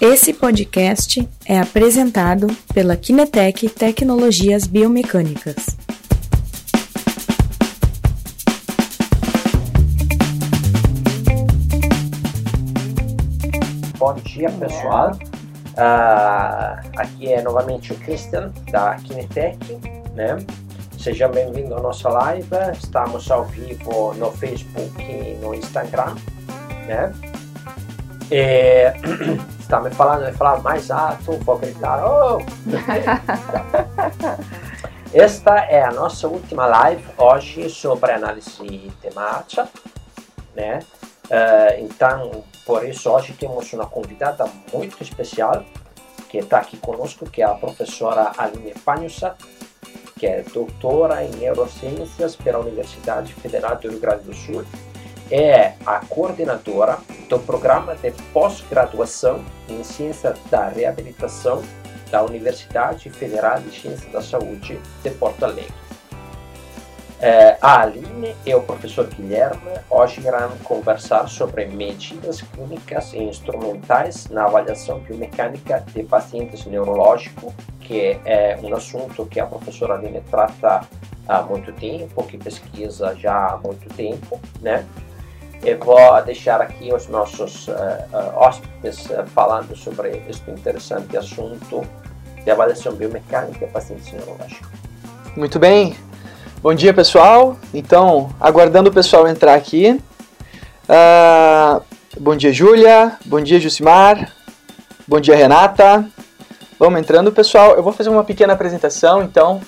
Esse podcast é apresentado pela Kinetec Tecnologias Biomecânicas. Bom dia, pessoal. Uh, aqui é novamente o Christian da Kinetec, né? Seja bem-vindo à nossa live. Estamos ao vivo no Facebook e no Instagram, né? E, está me falando, vai falar mais alto, vou gritar. Oh! Esta é a nossa última live hoje sobre análise de marcha, né? Uh, então, por isso hoje temos uma convidada muito especial que está aqui conosco, que é a professora Aline Panhusa, que é doutora em neurociências pela Universidade Federal do Rio Grande do Sul é a coordenadora do programa de pós-graduação em Ciência da Reabilitação da Universidade Federal de Ciência da Saúde de Porto Alegre. É, a Aline e o professor Guilherme hoje irão conversar sobre medidas clínicas e instrumentais na avaliação biomecânica de pacientes neurológicos, que é um assunto que a professora Aline trata há muito tempo, que pesquisa já há muito tempo, né? Eu vou deixar aqui os nossos uh, uh, hóspedes uh, falando sobre este interessante assunto de avaliação biomecânica pacientes neurológicos. Muito bem. Bom dia, pessoal. Então, aguardando o pessoal entrar aqui. Uh, bom dia, Júlia. Bom dia, Jucimar. Bom dia, Renata. Vamos entrando, pessoal. Eu vou fazer uma pequena apresentação, então,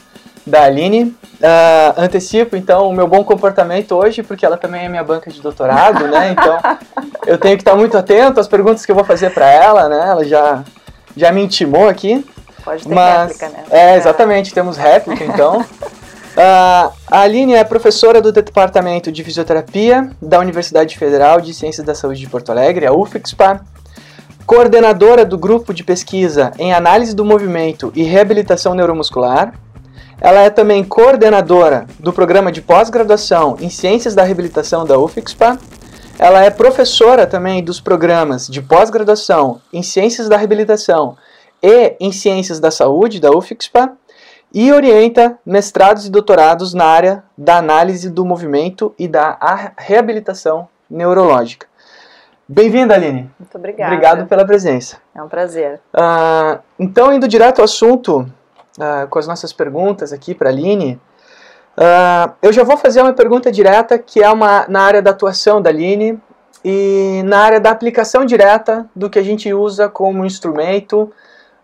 da Aline. Uh, antecipo, então, o meu bom comportamento hoje, porque ela também é minha banca de doutorado, né? Então, eu tenho que estar muito atento às perguntas que eu vou fazer para ela, né? Ela já, já me intimou aqui. Pode ter mas, réplica, né? É, exatamente, temos réplica, então. Uh, a Aline é professora do Departamento de Fisioterapia da Universidade Federal de Ciências da Saúde de Porto Alegre, a UFXPA, coordenadora do grupo de pesquisa em análise do movimento e reabilitação neuromuscular, ela é também coordenadora do programa de pós-graduação em Ciências da Reabilitação da UFXPA. Ela é professora também dos programas de pós-graduação em Ciências da Reabilitação e em Ciências da Saúde da UFXPA e orienta mestrados e doutorados na área da análise do movimento e da reabilitação neurológica. Bem-vinda, Aline. Muito obrigada. Obrigado pela presença. É um prazer. Uh, então, indo direto ao assunto, uh, com as nossas perguntas aqui para a Aline. Uh, eu já vou fazer uma pergunta direta que é uma, na área da atuação da Aline e na área da aplicação direta do que a gente usa como instrumento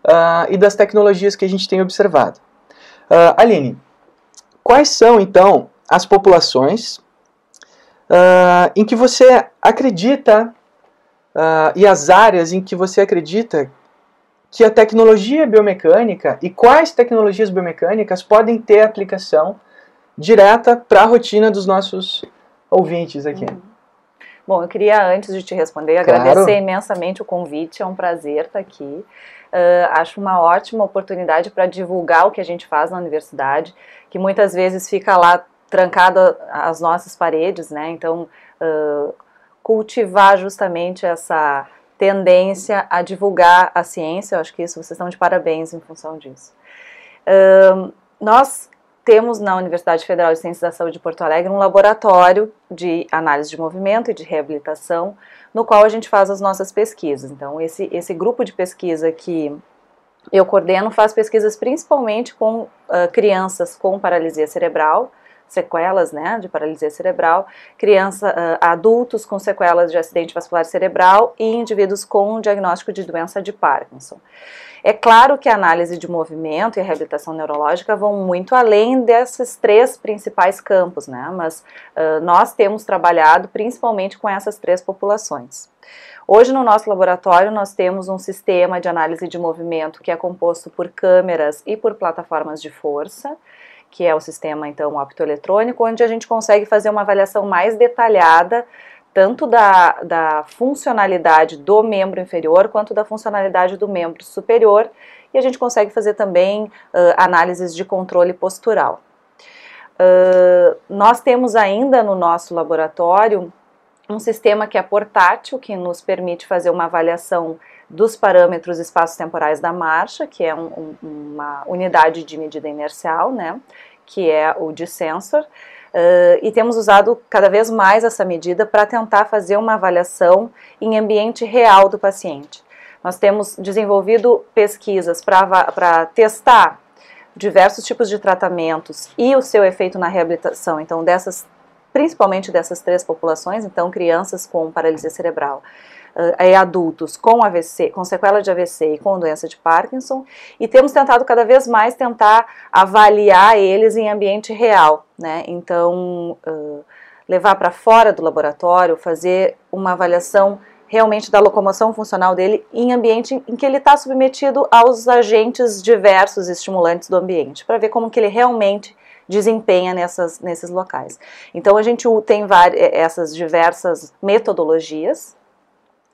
uh, e das tecnologias que a gente tem observado. Aline, quais são então as populações em que você acredita e as áreas em que você acredita que a tecnologia biomecânica e quais tecnologias biomecânicas podem ter aplicação direta para a rotina dos nossos ouvintes aqui. Uhum. Bom, eu queria, antes de te responder, claro. agradecer imensamente o convite, é um prazer estar aqui. Uh, acho uma ótima oportunidade para divulgar o que a gente faz na universidade, que muitas vezes fica lá trancado às nossas paredes, né? Então, uh, cultivar justamente essa tendência a divulgar a ciência, eu acho que isso vocês estão de parabéns em função disso. Um, nós temos na Universidade Federal de Ciências da Saúde de Porto Alegre um laboratório de análise de movimento e de reabilitação, no qual a gente faz as nossas pesquisas. Então, esse, esse grupo de pesquisa que eu coordeno faz pesquisas principalmente com uh, crianças com paralisia cerebral, sequelas né, de paralisia cerebral, criança, uh, adultos com sequelas de acidente vascular cerebral e indivíduos com diagnóstico de doença de Parkinson. É claro que a análise de movimento e a reabilitação neurológica vão muito além desses três principais campos, né? Mas uh, nós temos trabalhado principalmente com essas três populações. Hoje no nosso laboratório nós temos um sistema de análise de movimento que é composto por câmeras e por plataformas de força que é o sistema então optoeletrônico, onde a gente consegue fazer uma avaliação mais detalhada tanto da, da funcionalidade do membro inferior quanto da funcionalidade do membro superior e a gente consegue fazer também uh, análises de controle postural. Uh, nós temos ainda no nosso laboratório um sistema que é portátil, que nos permite fazer uma avaliação dos parâmetros espaços temporais da marcha, que é um, um, uma unidade de medida inercial, né, que é o dissensor, uh, e temos usado cada vez mais essa medida para tentar fazer uma avaliação em ambiente real do paciente. Nós temos desenvolvido pesquisas para testar diversos tipos de tratamentos e o seu efeito na reabilitação, então dessas principalmente dessas três populações, então crianças com paralisia cerebral, uh, adultos com AVC, com sequela de AVC e com doença de Parkinson, e temos tentado cada vez mais tentar avaliar eles em ambiente real, né? Então, uh, levar para fora do laboratório, fazer uma avaliação realmente da locomoção funcional dele em ambiente em que ele está submetido aos agentes diversos estimulantes do ambiente, para ver como que ele realmente desempenha nessas, nesses locais. Então a gente tem várias, eh, essas diversas metodologias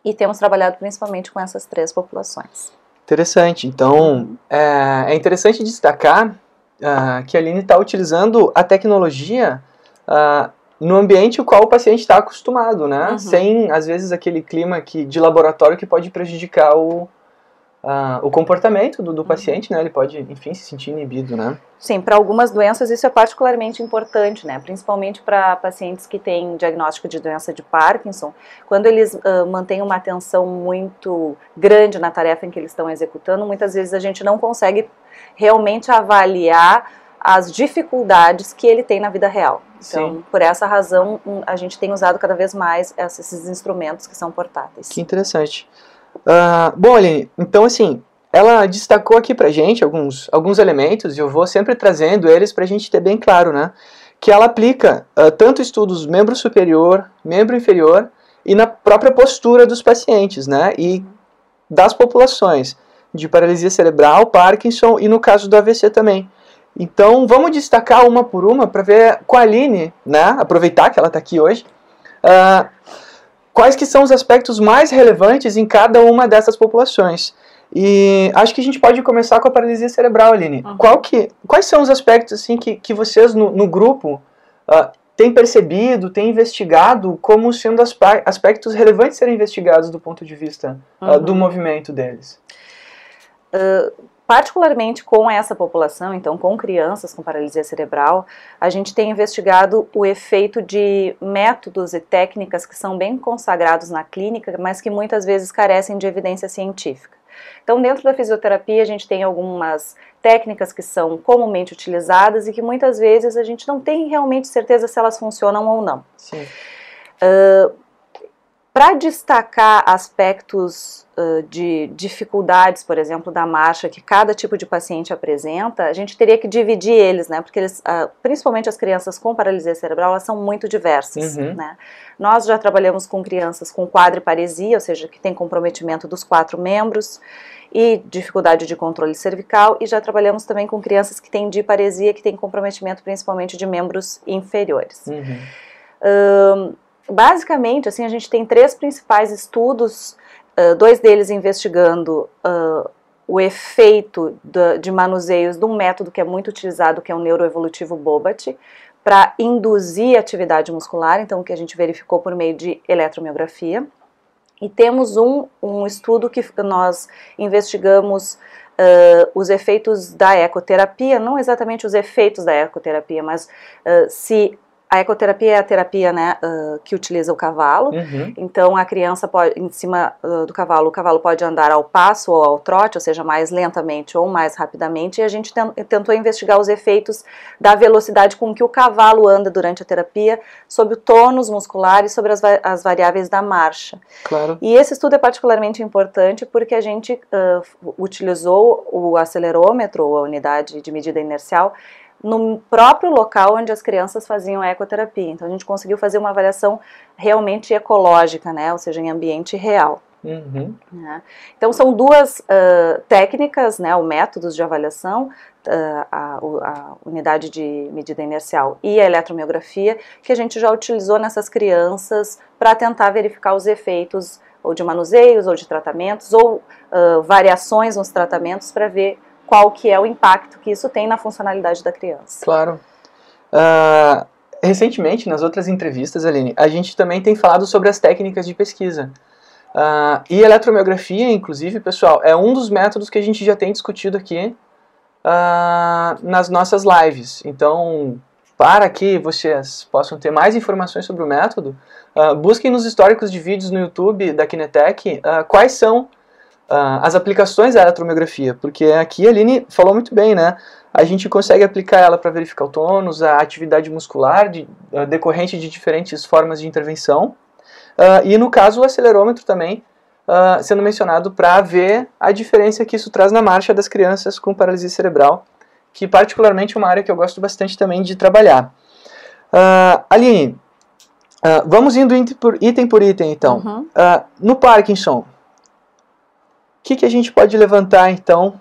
e temos trabalhado principalmente com essas três populações. Interessante. Então é, é interessante destacar uh, que a Aline está utilizando a tecnologia uh, no ambiente o qual o paciente está acostumado, né? Uhum. Sem às vezes aquele clima que, de laboratório que pode prejudicar o, uh, o comportamento do, do uhum. paciente, né? Ele pode, enfim, se sentir inibido, né? Sim, para algumas doenças isso é particularmente importante, né? Principalmente para pacientes que têm diagnóstico de doença de Parkinson, quando eles uh, mantêm uma atenção muito grande na tarefa em que eles estão executando, muitas vezes a gente não consegue realmente avaliar as dificuldades que ele tem na vida real. Então, Sim. por essa razão, a gente tem usado cada vez mais esses instrumentos que são portáteis. Que interessante. Uh, bom, Aline, então assim, ela destacou aqui pra gente alguns, alguns elementos e eu vou sempre trazendo eles pra gente ter bem claro, né? Que ela aplica uh, tanto estudos membro superior, membro inferior e na própria postura dos pacientes, né? E das populações de paralisia cerebral, Parkinson e no caso do AVC também. Então vamos destacar uma por uma para ver com a Aline, né? Aproveitar que ela está aqui hoje. Uh, quais que são os aspectos mais relevantes em cada uma dessas populações. E acho que a gente pode começar com a paralisia cerebral, Aline. Uhum. Qual que, quais são os aspectos assim que, que vocês no, no grupo uh, têm percebido, têm investigado como sendo aspectos relevantes serem investigados do ponto de vista uh, do movimento deles? Uh, particularmente com essa população, então com crianças com paralisia cerebral, a gente tem investigado o efeito de métodos e técnicas que são bem consagrados na clínica, mas que muitas vezes carecem de evidência científica. Então, dentro da fisioterapia, a gente tem algumas técnicas que são comumente utilizadas e que muitas vezes a gente não tem realmente certeza se elas funcionam ou não. Sim. Uh, para destacar aspectos uh, de dificuldades, por exemplo, da marcha que cada tipo de paciente apresenta, a gente teria que dividir eles, né? Porque eles, uh, principalmente as crianças com paralisia cerebral, elas são muito diversas, uhum. né? Nós já trabalhamos com crianças com quadriparesia, ou seja, que tem comprometimento dos quatro membros e dificuldade de controle cervical, e já trabalhamos também com crianças que têm diparesia, que têm comprometimento principalmente de membros inferiores. Uhum. Basicamente, assim, a gente tem três principais estudos, uh, dois deles investigando uh, o efeito de, de manuseios de um método que é muito utilizado, que é o neuroevolutivo Bobat, para induzir atividade muscular, então o que a gente verificou por meio de eletromiografia. E temos um, um estudo que nós investigamos uh, os efeitos da ecoterapia, não exatamente os efeitos da ecoterapia, mas uh, se a ecoterapia é a terapia né, uh, que utiliza o cavalo. Uhum. Então a criança pode, em cima uh, do cavalo, o cavalo pode andar ao passo ou ao trote, ou seja, mais lentamente ou mais rapidamente. E a gente tentou investigar os efeitos da velocidade com que o cavalo anda durante a terapia, sobre o tônus muscular e sobre as, as variáveis da marcha. Claro. E esse estudo é particularmente importante porque a gente uh, utilizou o acelerômetro, ou a unidade de medida inercial, no próprio local onde as crianças faziam ecoterapia. Então a gente conseguiu fazer uma avaliação realmente ecológica, né? Ou seja, em ambiente real. Uhum. Né? Então são duas uh, técnicas, né, ou métodos de avaliação, uh, a, a, unidade de medida inercial e a eletromiografia, que a gente já utilizou nessas crianças para tentar verificar os efeitos ou de manuseios, ou de tratamentos, ou uh, variações nos tratamentos para ver qual que é o impacto que isso tem na funcionalidade da criança. Claro. Uh, recentemente, nas outras entrevistas, Aline, a gente também tem falado sobre as técnicas de pesquisa. Uh, e eletromiografia, inclusive, pessoal, é um dos métodos que a gente já tem discutido aqui uh, nas nossas lives. Então, para que vocês possam ter mais informações sobre o método, uh, busquem nos históricos de vídeos no YouTube da Kinetec quais são as aplicações da eletromiografia, porque aqui a Aline falou muito bem, né? A gente consegue aplicar ela para verificar o tônus, a atividade muscular de, decorrente de diferentes formas de intervenção, Uh, e no caso o acelerômetro também uh, sendo mencionado para ver a diferença que isso traz na marcha das crianças com paralisia cerebral, que particularmente é uma área que eu gosto bastante também de trabalhar. Uh, Aline, uh, vamos indo item por item, então. Uhum. no Parkinson, que, que a gente pode levantar então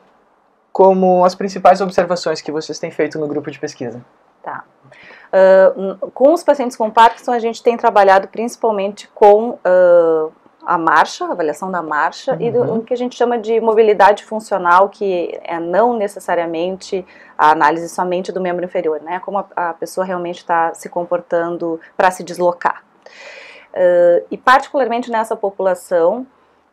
como as principais observações que vocês têm feito no grupo de pesquisa? Tá. Uh, com os pacientes com Parkinson, a gente tem trabalhado principalmente com uh, a marcha, a avaliação da marcha, uhum. e do, o que a gente chama de mobilidade funcional, que é não necessariamente a análise somente do membro inferior, né? Como a, a pessoa realmente está se comportando para se deslocar. Uh, e particularmente nessa população,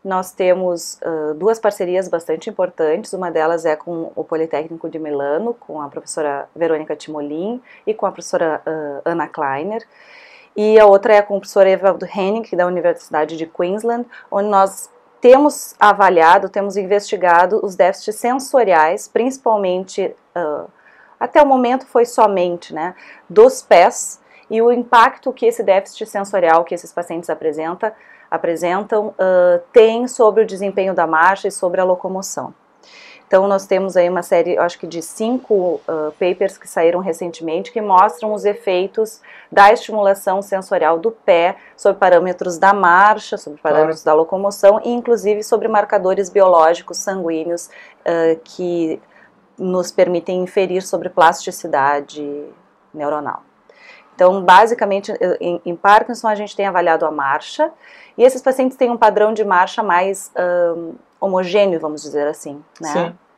nós temos uh, duas parcerias bastante importantes. Uma delas é com o Politécnico de Milano, com a professora Verônica Timolin e com a professora uh, Ana Kleiner. E a outra é com o professor Evaldo Henning, da Universidade de Queensland, onde nós temos avaliado, temos investigado os déficits sensoriais, principalmente, uh, até o momento foi somente, né, dos pés, e o impacto que esse déficit sensorial que esses pacientes apresentam apresentam uh, tem sobre o desempenho da marcha e sobre a locomoção. Então, nós temos aí uma série, acho que de cinco uh, papers que saíram recentemente que mostram os efeitos da estimulação sensorial do pé sobre parâmetros da marcha, sobre parâmetros claro. da locomoção e, inclusive, sobre marcadores biológicos sanguíneos uh, que nos permitem inferir sobre plasticidade neuronal. Então, basicamente, em, em, Parkinson a gente tem avaliado a marcha e esses pacientes têm um padrão de marcha mais um, homogêneo, vamos dizer assim, né? Sim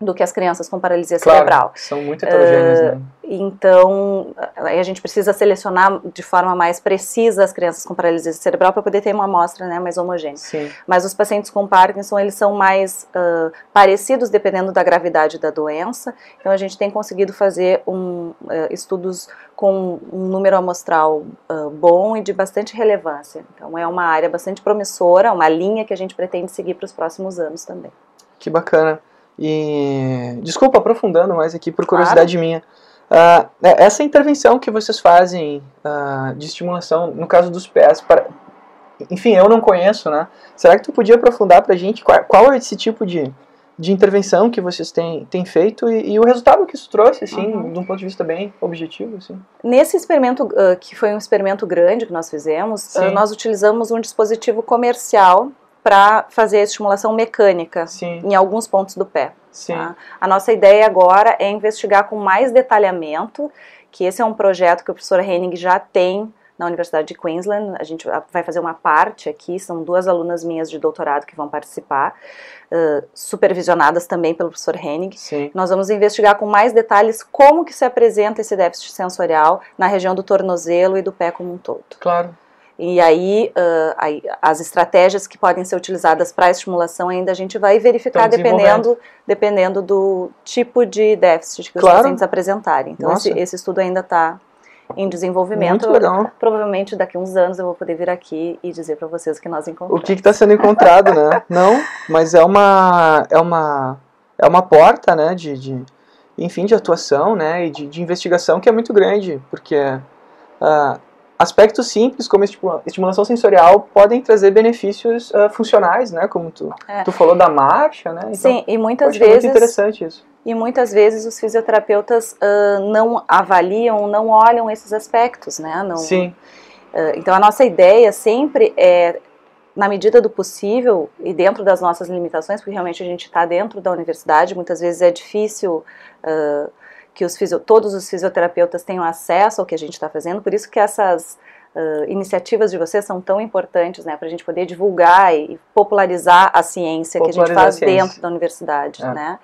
do que as crianças com paralisia claro, cerebral. São muito heterogêneas, uh, né? Então, a gente precisa selecionar de forma mais precisa as crianças com paralisia cerebral para poder ter uma amostra né, mais homogênea. Sim. Mas os pacientes com Parkinson, eles são mais uh, parecidos dependendo da gravidade da doença. Então, a gente tem conseguido fazer um, uh, estudos com um número amostral bom e de bastante relevância. Então, é uma área bastante promissora, uma linha que a gente pretende seguir para os próximos anos também. Que bacana. E desculpa aprofundando mais aqui por curiosidade claro. minha. Uh, essa intervenção que vocês fazem uh, de estimulação, no caso dos pés, para, enfim, eu não conheço, né? Será que tu podia aprofundar para a gente qual, qual, é esse tipo de, de intervenção que vocês têm, têm feito e, e o resultado que isso trouxe, assim, uhum. de um ponto de vista bem objetivo, assim? Nesse experimento, uh, que foi um experimento grande que nós fizemos, nós utilizamos um dispositivo comercial para fazer a estimulação mecânica Sim. em alguns pontos do pé. Tá? A nossa ideia agora é investigar com mais detalhamento, que esse é um projeto que o professor Henning já tem na Universidade de Queensland. A gente vai fazer uma parte aqui, são duas alunas minhas de doutorado que vão participar, uh, supervisionadas também pelo professor Henning. Sim. Nós vamos investigar com mais detalhes como que se apresenta esse déficit sensorial na região do tornozelo e do pé como um todo. Claro. E aí, uh, aí, as estratégias que podem ser utilizadas para estimulação ainda a gente vai verificar dependendo, dependendo do tipo de déficit que claro. os pacientes apresentarem. Então esse, esse, estudo ainda está em desenvolvimento. Muito legal. Provavelmente daqui a uns anos eu vou poder vir aqui e dizer para vocês o que nós encontramos. O que está sendo encontrado, né? Não, mas é uma é uma é uma porta, né? De, de enfim de atuação, né? E de, de investigação que é muito grande, porque uh, aspectos simples como estimulação sensorial podem trazer benefícios uh, funcionais, né? Como tu, é. tu falou da marcha, né? Então, Sim, e muitas vezes muito interessante isso. E muitas vezes os fisioterapeutas uh, não avaliam, não olham esses aspectos, né? Não, Sim. Uh, então a nossa ideia sempre é na medida do possível e dentro das nossas limitações, porque realmente a gente está dentro da universidade, muitas vezes é difícil uh, que os todos os fisioterapeutas tenham acesso ao que a gente está fazendo, por isso que essas uh, iniciativas de vocês são tão importantes, né, para a gente poder divulgar e popularizar a ciência popularizar que a gente faz a dentro da universidade, é. né,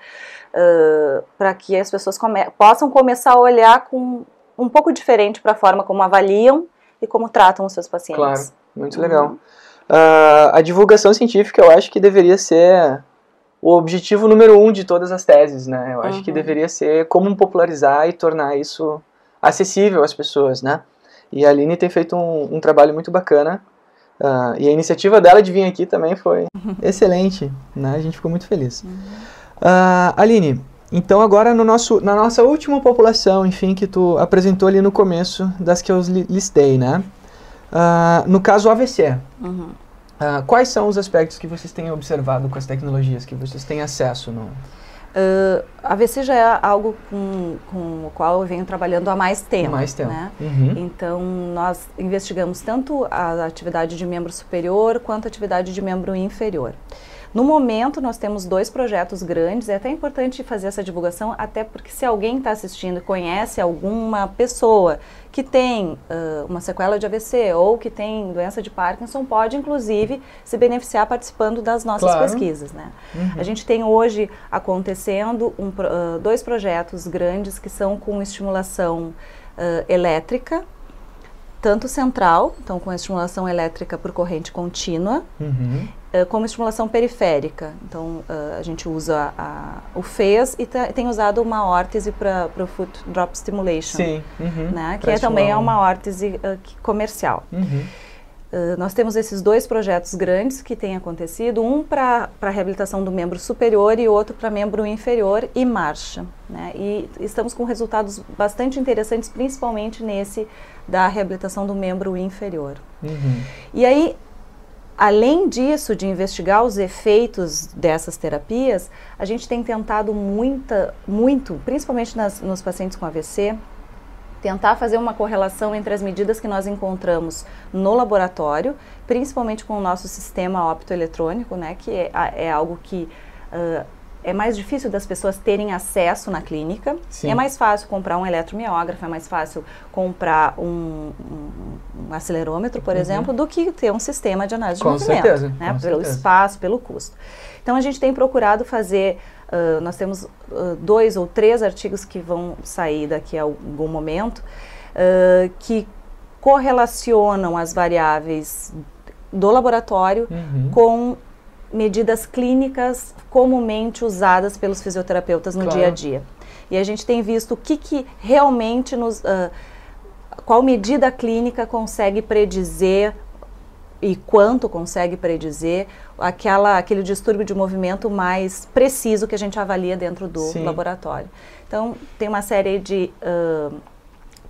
uh, para que as pessoas come possam começar a olhar com um pouco diferente para a forma como avaliam e como tratam os seus pacientes. Claro, muito legal. Uhum. uh, a divulgação científica eu acho que deveria ser o objetivo número um de todas as teses, né? Eu acho uhum. que deveria ser como popularizar e tornar isso acessível às pessoas, né? E a Aline tem feito um, um trabalho muito bacana uh, e a iniciativa dela de vir aqui também foi excelente, né? A gente ficou muito feliz. Uhum. Uh, Aline, então agora no nosso, na nossa última população, enfim, que tu apresentou ali no começo das que eu listei, né? Uh, no caso AVC, uhum. Uh, quais são os aspectos que vocês têm observado com as tecnologias que vocês têm acesso no? Uh, a VC já é algo com, com o qual eu venho trabalhando há mais tempo. Mais tempo. Né? Uhum. Então, nós investigamos tanto a atividade de membro superior quanto a atividade de membro inferior. No momento, nós temos dois projetos grandes, é até importante fazer essa divulgação, até porque se alguém está assistindo e conhece alguma pessoa que tem uh, uma sequela de AVC ou que tem doença de Parkinson, pode inclusive se beneficiar participando das nossas claro. pesquisas. Né? Uhum. A gente tem hoje acontecendo um, uh, dois projetos grandes que são com estimulação uh, elétrica, tanto central, então com estimulação elétrica por corrente contínua, uhum. uh, como estimulação periférica. Então uh, a gente usa a, o FES e tem usado uma órtese para o Foot Drop Stimulation, Sim. Uhum. Né, que é, também é uma órtese uh, comercial. Uhum. Uh, nós temos esses dois projetos grandes que têm acontecido, um para a reabilitação do membro superior e outro para membro inferior e marcha. Né? E estamos com resultados bastante interessantes, principalmente nesse da reabilitação do membro inferior. Uhum. E aí, além disso, de investigar os efeitos dessas terapias, a gente tem tentado muita, muito, principalmente nas, nos pacientes com AVC, tentar fazer uma correlação entre as medidas que nós encontramos no laboratório, principalmente com o nosso sistema optoeletrônico, né, que é, é algo que uh, é mais difícil das pessoas terem acesso na clínica. Sim. É mais fácil comprar um eletromiógrafo, é mais fácil comprar um, um, um acelerômetro, por uhum. exemplo, do que ter um sistema de análise com de movimento. Certeza, né, pelo certeza. espaço, pelo custo. Então a gente tem procurado fazer Uh, nós temos uh, dois ou três artigos que vão sair daqui a algum momento uh, que correlacionam as variáveis do laboratório uhum. com medidas clínicas comumente usadas pelos fisioterapeutas no claro. dia a dia. E a gente tem visto o que, que realmente nos. qual medida clínica consegue predizer e quanto consegue predizer aquela, aquele distúrbio de movimento mais preciso que a gente avalia dentro do Sim. laboratório. Então, tem uma série de uh,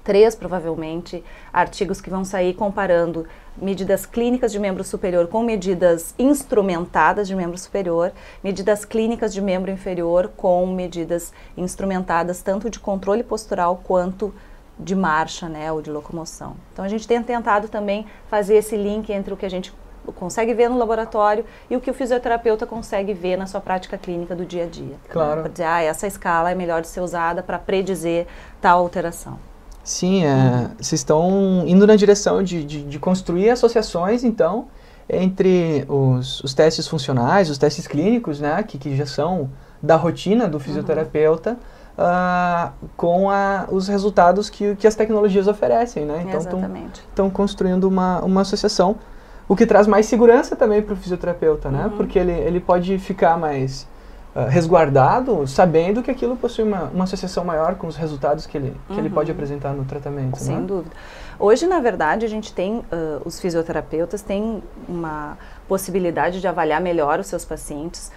três, provavelmente, artigos que vão sair comparando medidas clínicas de membro superior com medidas instrumentadas de membro superior, medidas clínicas de membro inferior com medidas instrumentadas tanto de controle postural quanto de marcha, né, ou de locomoção. Então a gente tem tentado também fazer esse link entre o que a gente consegue ver no laboratório e o que o fisioterapeuta consegue ver na sua prática clínica do dia a dia. Claro. Né, para dizer, ah, essa escala é melhor de ser usada para predizer tal alteração. Sim, é, vocês estão indo na direção de, de, de, construir associações, então, entre os, os, testes funcionais, os testes clínicos, né, que, que já são da rotina do fisioterapeuta, uhum uh, com a, os resultados que, que as tecnologias oferecem, né? Então estão construindo uma, uma associação, o que traz mais segurança também para o fisioterapeuta, né? Uhum. Porque ele, ele pode ficar mais uh, resguardado, sabendo que aquilo possui uma, uma associação maior com os resultados que ele, que uhum. ele pode apresentar no tratamento. Sem né? dúvida. Hoje, na verdade, a gente tem, uh, os fisioterapeutas têm uma possibilidade de avaliar melhor os seus pacientes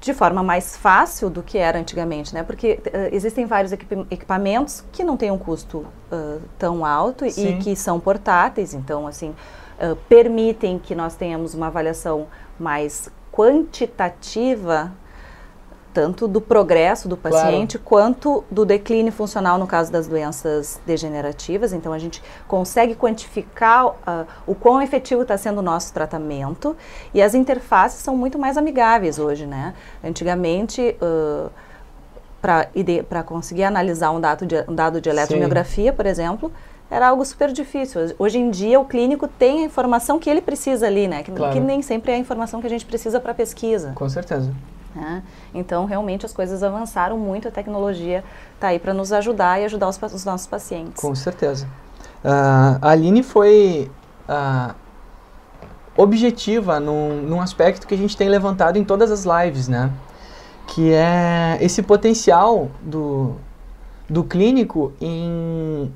de forma mais fácil do que era antigamente, né? Porque uh, existem vários equip equipamentos que não têm um custo uh, tão alto Sim. e que são portáteis, então assim uh, permitem que nós tenhamos uma avaliação mais quantitativa tanto do progresso do paciente claro. quanto do declínio funcional no caso das doenças degenerativas. Então a gente consegue quantificar uh, o quão efetivo está sendo o nosso tratamento e as interfaces são muito mais amigáveis hoje, né? Antigamente uh, para conseguir analisar um dado de, um dado de eletromiografia, Sim. por exemplo, era algo super difícil. Hoje em dia, o clínico tem a informação que ele precisa ali, né? Que, claro. que nem sempre é a informação que a gente precisa para pesquisa. Com certeza. Né? Então, realmente, as coisas avançaram muito, a tecnologia está aí para nos ajudar e ajudar os, os, nossos pacientes. Com certeza. Uh, a Aline foi uh, objetiva num, num aspecto que a gente tem levantado em todas as lives, né? Que é esse potencial do, do clínico em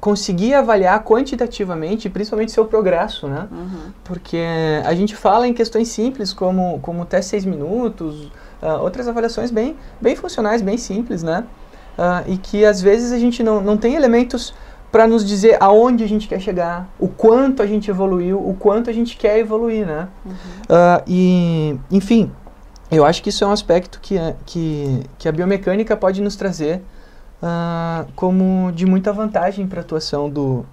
conseguir avaliar quantitativamente, principalmente seu progresso, né? Uhum. Porque a gente fala em questões simples como, como teste seis minutos, uh, outras avaliações bem, bem funcionais, bem simples, né? Uh, e que às vezes a gente não, não tem elementos para nos dizer aonde a gente quer chegar, o quanto a gente evoluiu, o quanto a gente quer evoluir, né? Uhum. Uh, e, enfim, eu acho que isso é um aspecto que, que, que a biomecânica pode nos trazer uh, como de muita vantagem para a atuação do,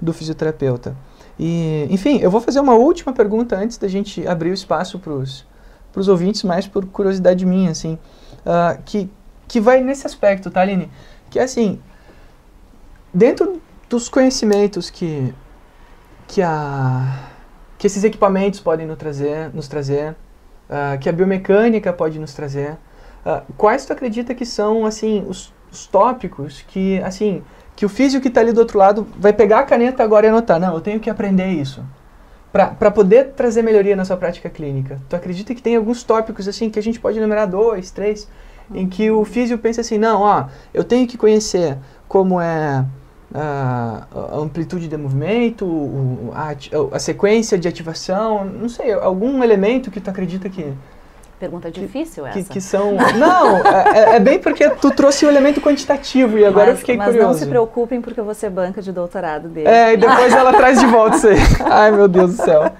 do fisioterapeuta. E, enfim, eu vou fazer uma última pergunta antes da gente abrir o espaço para os ouvintes, mais por curiosidade minha, assim, uh, que, que vai nesse aspecto, tá, Aline? Que é assim, dentro dos conhecimentos que, que, a, que esses equipamentos podem nos trazer, nos trazer uh, que a biomecânica pode nos trazer, uh, quais tu acredita que são, assim, os os tópicos que, assim, que o físico que está ali do outro lado vai pegar a caneta agora e anotar. Não, eu tenho que aprender isso. Para poder trazer melhoria na sua prática clínica. Tu acredita que tem alguns tópicos, assim, que a gente pode enumerar dois, três, em que o físico pensa assim, não, ó, eu tenho que conhecer como é a, a amplitude de movimento, a, a, sequência de ativação, não sei, algum elemento que tu acredita que Pergunta difícil essa. Que, que são. Não, é, é, é, bem porque tu trouxe o elemento quantitativo e agora mas, eu fiquei mas curioso. Mas não se preocupem porque você banca de doutorado dele. É, e depois ela traz de volta isso aí. Ai, meu Deus do céu.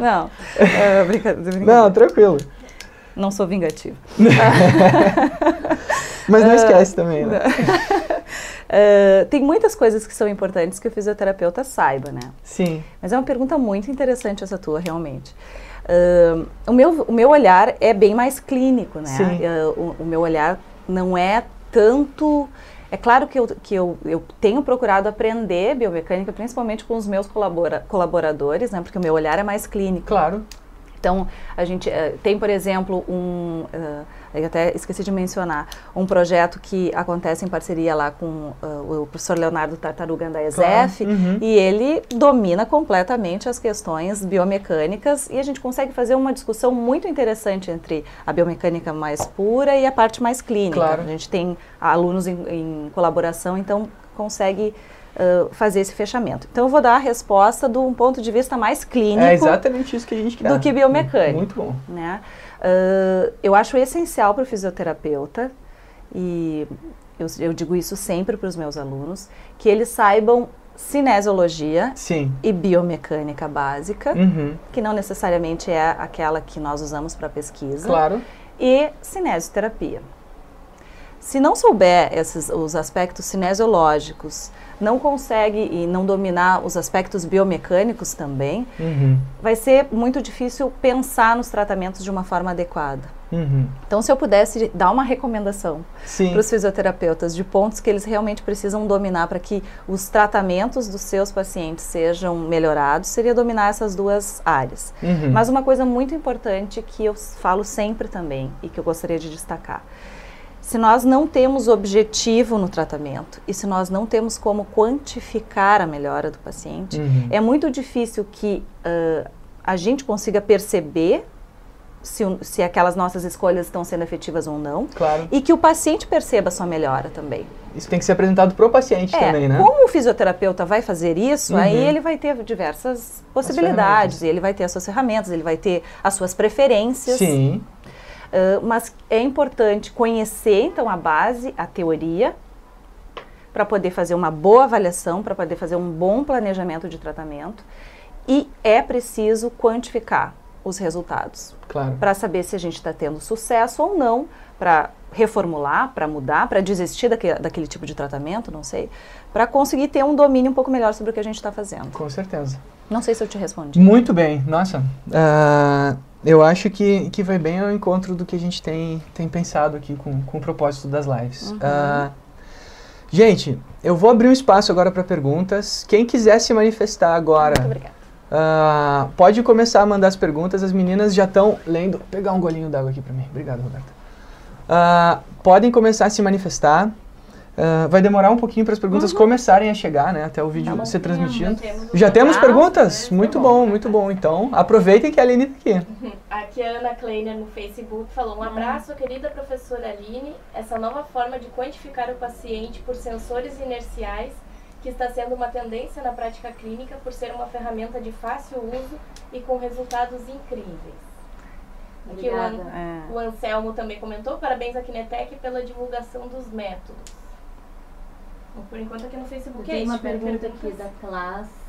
Não, uh, brincadeira, Não, tranquilo. Não sou vingativo. mas não esquece também, né? Uh, tem muitas coisas que são importantes que o fisioterapeuta saiba, né? Sim. Mas é uma pergunta muito interessante essa tua, realmente. Uh, o, meu, o meu olhar é bem mais clínico, né? Uh, o, o, meu olhar não é tanto. É claro que, eu, que eu, eu tenho procurado aprender biomecânica, principalmente com os meus colabora, colaboradores, né? Porque o meu olhar é mais clínico. Claro. Então, a gente uh, tem, por exemplo, um. Uh, eu até esqueci de mencionar, um projeto que acontece em parceria lá com uh, o professor Leonardo Tartaruga da ESEF, claro. uhum. e ele domina completamente as questões biomecânicas e a gente consegue fazer uma discussão muito interessante entre a biomecânica mais pura e a parte mais clínica. Claro. A gente tem alunos em, em colaboração, então consegue Uh, fazer esse fechamento. Então eu vou dar a resposta de um ponto de vista mais clínico. É exatamente isso que a gente quer. Do que biomecânico. Muito bom. Né? Uh, eu acho essencial para o fisioterapeuta, e eu, eu digo isso sempre para os meus alunos, que eles saibam cinesiologia Sim. e biomecânica básica, uhum. que não necessariamente é aquela que nós usamos para pesquisa. Claro. E cinesioterapia. Se não souber esses, os aspectos cinesiológicos, não consegue e não dominar os aspectos biomecânicos também, uhum. vai ser muito difícil pensar nos tratamentos de uma forma adequada. Uhum. Então, se eu pudesse dar uma recomendação para os fisioterapeutas de pontos que eles realmente precisam dominar para que os tratamentos dos seus pacientes sejam melhorados, seria dominar essas duas áreas. Uhum. Mas uma coisa muito importante que eu falo sempre também e que eu gostaria de destacar se nós não temos objetivo no tratamento e se nós não temos como quantificar a melhora do paciente, uhum. é muito difícil que uh, a gente consiga perceber se, se aquelas nossas escolhas estão sendo efetivas ou não. Claro. E que o paciente perceba a sua melhora também. Isso tem que ser apresentado para o paciente é, também, né? Como o fisioterapeuta vai fazer isso, uhum. aí ele vai ter diversas possibilidades, ele vai ter as suas ferramentas, ele vai ter as suas preferências. Sim. Uh, mas é importante conhecer então a base, a teoria, para poder fazer uma boa avaliação, para poder fazer um bom planejamento de tratamento e é preciso quantificar os resultados claro. para saber se a gente está tendo sucesso ou não, para reformular, para mudar, para desistir daquele, daquele tipo de tratamento, não sei, para conseguir ter um domínio um pouco melhor sobre o que a gente está fazendo. Com certeza. Não sei se eu te respondi. Muito bem, nossa. Uh, eu acho que, que vai bem ao encontro do que a gente tem, tem pensado aqui com, com o propósito das lives. Uhum. Uh, gente, eu vou abrir um espaço agora para perguntas. Quem quiser se manifestar agora. Muito obrigada. Uh, pode começar a mandar as perguntas, as meninas já estão lendo. Vou pegar um golinho d'água aqui para mim. Obrigado, Roberta. Uh, podem começar a se manifestar. Uh, vai demorar um pouquinho para as perguntas uhum. começarem a chegar, né? Até o vídeo tá ser transmitido. Já temos, já temos perguntas? Né? Muito tá bom, muito bom. Então, aproveitem que a Aline está aqui. Aqui a Ana Kleiner no Facebook falou: Um abraço, querida professora Aline. Essa nova forma de quantificar o paciente por sensores inerciais, que está sendo uma tendência na prática clínica por ser uma ferramenta de fácil uso e com resultados incríveis. Aqui o, An é. o Anselmo também comentou: parabéns à Kinetec pela divulgação dos métodos. Por enquanto aqui no Facebook Tem é uma pergunta aqui da classe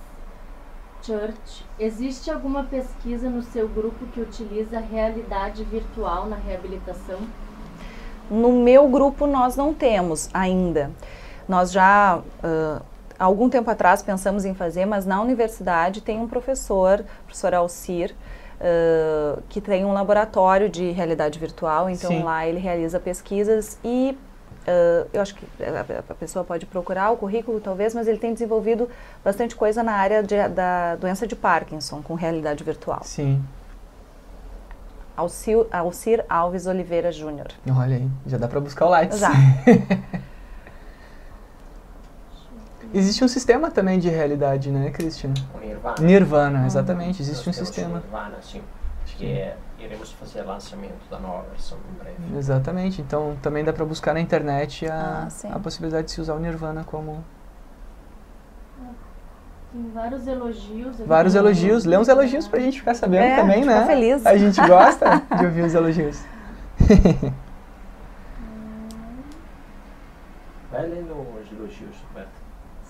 Church. Existe alguma pesquisa no seu grupo que utiliza realidade virtual na reabilitação? No meu grupo nós não temos ainda. Nós já uh, algum tempo atrás pensamos em fazer, mas na universidade tem um professor, professor Alcir, uh, que tem um laboratório de realidade virtual. Então Sim. lá ele realiza pesquisas e Uh, eu acho que a, a, pessoa pode procurar o currículo, talvez, mas ele tem desenvolvido bastante coisa na área de, da doença de Parkinson, com realidade virtual. Sim. Alcir, Alcir Alves Oliveira Júnior. Olha aí, já dá para buscar o Lights. Já. Existe um sistema também de realidade, né, Christian? Nirvana. Nirvana, exatamente. Existe um sistema. Nirvana, sim. Acho que é iremos fazer lançamento da nova versão em breve. Exatamente. Então também dá para buscar na internet a, ah, a possibilidade de se usar o Nirvana como tem vários elogios. Vários elogios. Lê uns elogios pra gente ficar sabendo é, também, né? feliz. A gente gosta de ouvir os elogios. Vai lendo os elogios, Roberto.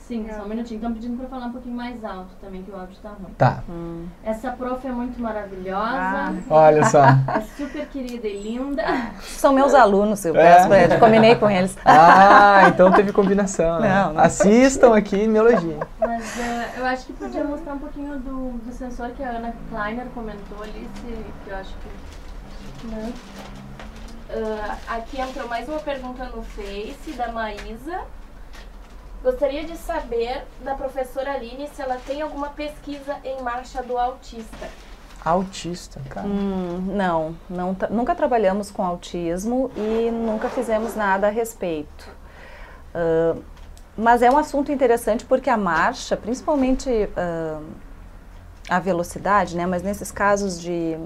Sim, só um minutinho. Estão pedindo para falar um pouquinho mais alto também, que o áudio está ruim. Tá. Hum. Essa prof é muito maravilhosa. Ah. Olha só. É super querida e linda. São meus alunos, eu peço é. pra Combinei com eles. Ah, então teve combinação. Né? Não, não Assistam aqui e me elogiem. Mas uh, eu acho que podia mostrar um pouquinho do, do sensor que a Ana Kleiner comentou ali, se, que eu acho que... Né? Uh, aqui entrou mais uma pergunta no Face, da Maísa. Gostaria de saber da professora Aline se ela tem alguma pesquisa em marcha do autista. Autista, cara. Hum, não, não nunca trabalhamos com autismo e nunca fizemos nada a respeito. Uh, mas é um assunto interessante porque a marcha, principalmente uh, a velocidade, né, mas nesses casos de,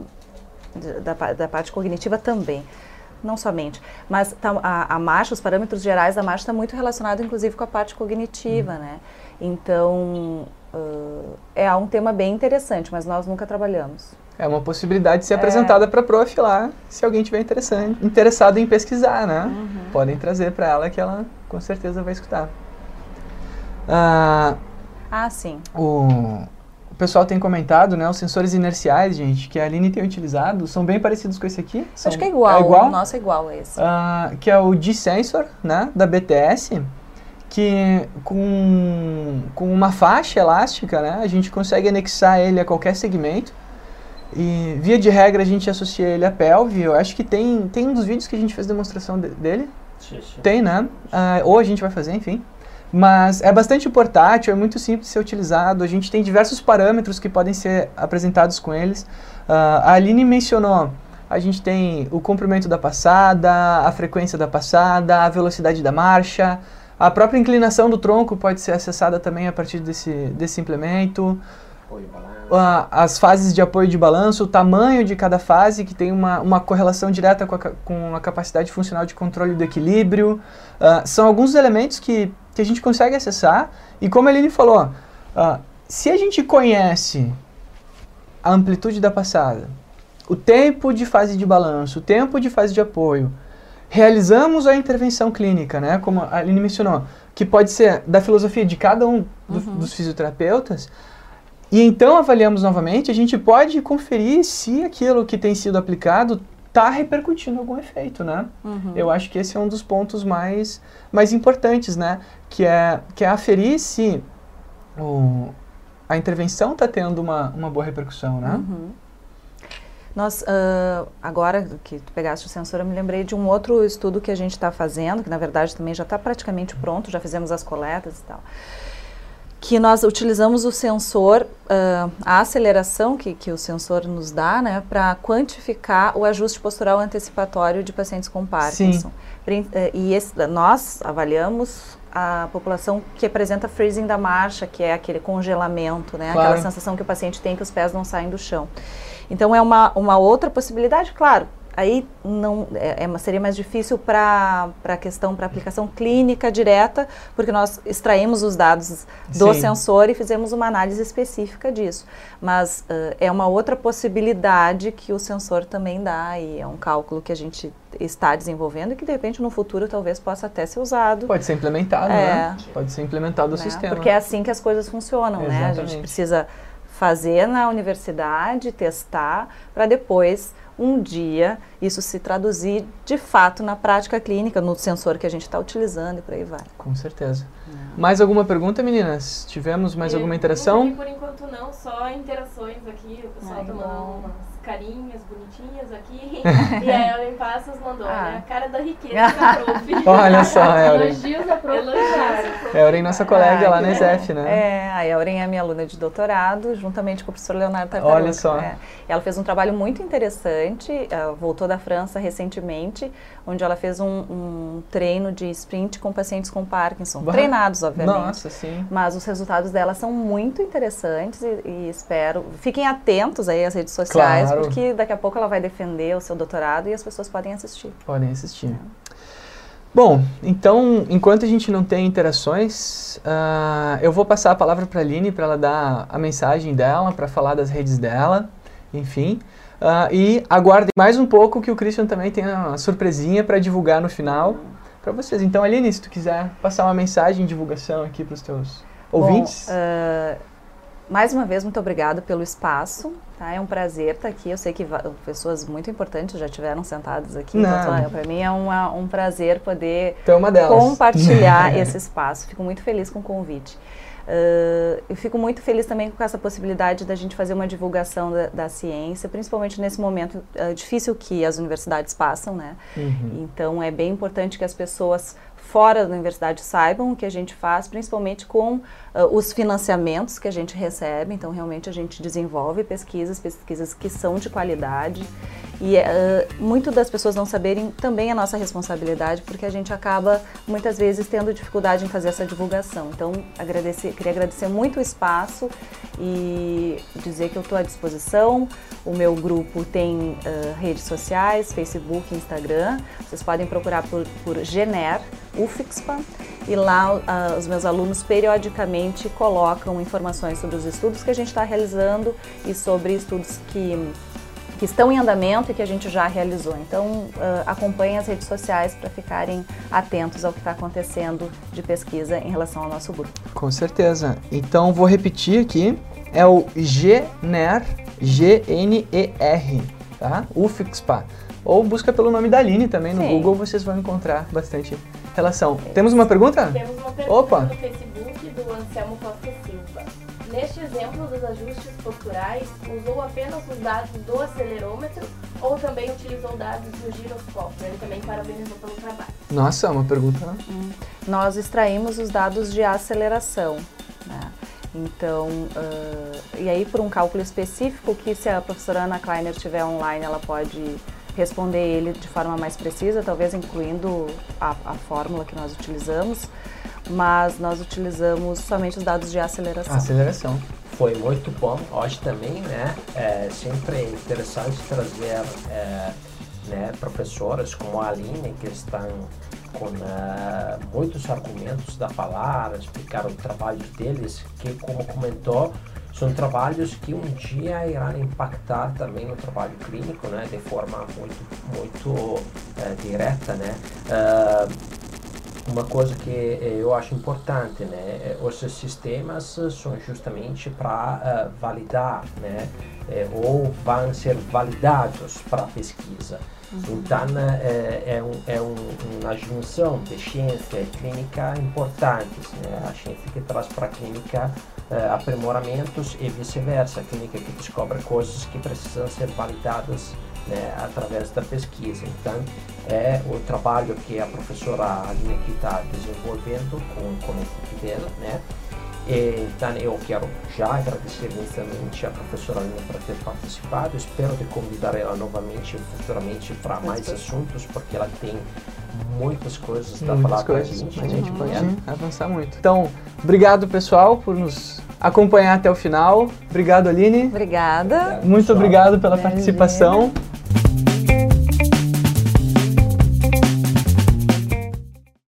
de da, da parte cognitiva também não somente, mas tá, a, a, marcha, os parâmetros gerais da marcha está muito relacionado, inclusive, com a parte cognitiva, uhum. né? Então, uh, é um tema bem interessante, mas nós nunca trabalhamos. É uma possibilidade de ser é. apresentada para a prof lá, se alguém tiver interessado em pesquisar, né? Uhum. Podem trazer para ela que ela com certeza vai escutar. Uh, ah, sim. O, pessoal tem comentado, né? Os sensores inerciais, gente, que a Aline tem utilizado, são bem parecidos com esse aqui. São, Acho que é igual. É igual? O nosso é igual a esse. Uh, que é o G-Sensor, né? Da BTS, que com, com uma faixa elástica, né? A gente consegue anexar ele a qualquer segmento. E via de regra a gente associa ele à pelve. Eu acho que tem, tem um dos vídeos que a gente fez demonstração de, dele. Sim, sim. Tem, né? Uh, ou a gente vai fazer, enfim. Mas é bastante portátil, é muito simples de ser utilizado. A gente tem diversos parâmetros que podem ser apresentados com eles. Uh, a Aline mencionou, a gente tem o comprimento da passada, a frequência da passada, a velocidade da marcha, a própria inclinação do tronco pode ser acessada também a partir desse, desse implemento. Uh, as fases de apoio de balanço, o tamanho de cada fase, que tem uma, uma correlação direta com a, com a capacidade funcional de controle do equilíbrio. Uh, são alguns elementos que que a gente consegue acessar. E como a Aline falou, uh, se a gente conhece a amplitude da passada, o tempo de fase de balanço, o tempo de fase de apoio, realizamos a intervenção clínica, né, como a Aline mencionou, que pode ser da filosofia de cada um do, uhum. dos fisioterapeutas, e então avaliamos novamente, a gente pode conferir se aquilo que tem sido aplicado está repercutindo algum efeito, né? Uhum. Eu acho que esse é um dos pontos mais, mais importantes, né? Que é, que é aferir se o, a intervenção está tendo uma, uma boa repercussão, né? Uhum. Nós, uh, agora que tu pegaste o sensor, eu me lembrei de um outro estudo que a gente está fazendo, que na verdade também já está praticamente pronto, já fizemos as coletas e tal, que nós utilizamos o sensor, uh, a aceleração que, que o sensor nos dá, né, para quantificar o ajuste postural antecipatório de pacientes com Parkinson. Sim. Eh, e esse, nós avaliamos a população que apresenta freezing da marcha, que é aquele congelamento, né, claro. aquela sensação que o paciente tem que os pés não saem do chão. Então é uma, uma outra possibilidade, claro, aí não é, é seria mais difícil para a questão para aplicação clínica direta, porque nós extraímos os dados do Sim. sensor e fizemos uma análise específica disso. Mas uh, é uma outra possibilidade que o sensor também dá e é um cálculo que a gente está desenvolvendo e que de repente no futuro talvez possa até ser usado. Pode ser implementado, é, né? Pode ser implementado no né? sistema. Porque é assim que as coisas funcionam, Exatamente. né? A gente precisa fazer na universidade, testar, para depois um dia isso se traduzir de fato na prática clínica, no sensor que a gente está utilizando e por aí vai. Com certeza. É. Mais alguma pergunta, meninas? Tivemos mais e alguma interação? Por enquanto não, só interações aqui, o pessoal está mandando umas carinhas bonitinhas aqui. e a Ellen Passos mandou, ah. a cara da riqueza da prof. Olha só, Ellen. Elogios da prof. Ellen, nossa colega ah, lá na ESEF, né? É, a Ellen é minha aluna de doutorado, juntamente com o professor Leonardo Tartaruga. Olha só. É. Ela fez um trabalho muito interessante, voltou da França recentemente, onde ela fez um, um treino de sprint com pacientes com Parkinson. Bah. Treinados, obviamente. Nossa, sim. Mas os resultados dela são muito interessantes e, e espero... Fiquem atentos aí às redes sociais, claro. porque daqui a pouco ela vai defender o seu doutorado e as pessoas podem assistir. Podem assistir. É. Bom, então, enquanto a gente não tem interações, uh, eu vou passar a palavra para a Aline para ela dar a mensagem dela, para falar das redes dela, enfim. Uh, e aguardem mais um pouco que o Christian também tem uma surpresinha para divulgar no final para vocês. Então, Aline, se tu quiser passar uma mensagem de divulgação aqui para os teus ouvintes. Bom, uh, mais uma vez, muito obrigada pelo espaço. Tá? É um prazer estar aqui. Eu sei que pessoas muito importantes já estiveram sentadas aqui. Então, para mim é uma, um prazer poder então, compartilhar esse espaço. Fico muito feliz com o convite. Uh, eu fico muito feliz também com essa possibilidade da gente fazer uma divulgação da, da ciência, principalmente nesse momento uh, difícil que as universidades passam, né? Uhum. Então é bem importante que as pessoas fora da universidade saibam o que a gente faz, principalmente com uh, os financiamentos que a gente recebe. Então, realmente, a gente desenvolve pesquisas, pesquisas que são de qualidade. E uh, muito das pessoas não saberem também é nossa responsabilidade, porque a gente acaba muitas vezes tendo dificuldade em fazer essa divulgação. Então, agradecer, queria agradecer muito o espaço e dizer que eu estou à disposição. O meu grupo tem uh, redes sociais, Facebook, Instagram. Vocês podem procurar por, por Gener, UFIXPA, e lá uh, os meus alunos periodicamente colocam informações sobre os estudos que a gente está realizando e sobre estudos que que estão em andamento e que a gente já realizou. Então, uh, acompanhem as redes sociais para ficarem atentos ao que está acontecendo de pesquisa em relação ao nosso grupo. Com certeza. Então, vou repetir aqui. É o GNER, G-N-E-R, tá? UFIXPA. Ou busca pelo nome da Aline também no Sim. Google, vocês vão encontrar bastante relação. Temos uma pergunta? Temos uma pergunta Opa. no Facebook do Anselmo Costa Silva. Neste exemplo dos ajustes posturais, usou apenas os dados do acelerômetro ou também utilizou dados do giroscópio? Ele também parabenizou pelo trabalho. Nossa, é uma pergunta. Né? Hum. Nós extraímos os dados de aceleração. Né? Então, uh, e aí por um cálculo específico que se a professora Ana Kleiner estiver online, ela pode responder ele de forma mais precisa, talvez incluindo a, a fórmula que nós utilizamos mas nós utilizamos somente os dados de aceleração. Aceleração. Foi muito bom. Hoje também, né, é sempre interessante trazer é, né, professoras como a Aline, que estão com uh, muitos argumentos da palavra, explicar o trabalho deles, que como comentou, são trabalhos que um dia irão impactar também no trabalho clínico, né, de forma muito, muito uh, direta, né. Uh, uma coisa que eh, eu acho importante, né? Eh, os sistemas são justamente para uh, validar, né? ou vão ser validados para pesquisa. Uhum. Então, é, é, um, é um, uma junção de ciência e clínica importantes. Né? A ciência que traz para a clínica uh, aprimoramentos e vice-versa. A clínica que descobre coisas que precisam ser validadas né, através da pesquisa. Então, é o trabalho que a professora Aline aqui está desenvolvendo com, com a equipe dela, né? Então eu quero já agradecer imensamente a professora Lina por ter participado. Espero de convidar ela novamente futuramente para mais assuntos, porque ela tem muitas coisas para falar para a gente. A gente pode é. avançar muito. Então, obrigado pessoal por nos acompanhar até o final. Obrigado, Aline. Obrigada. Muito obrigado pela participação.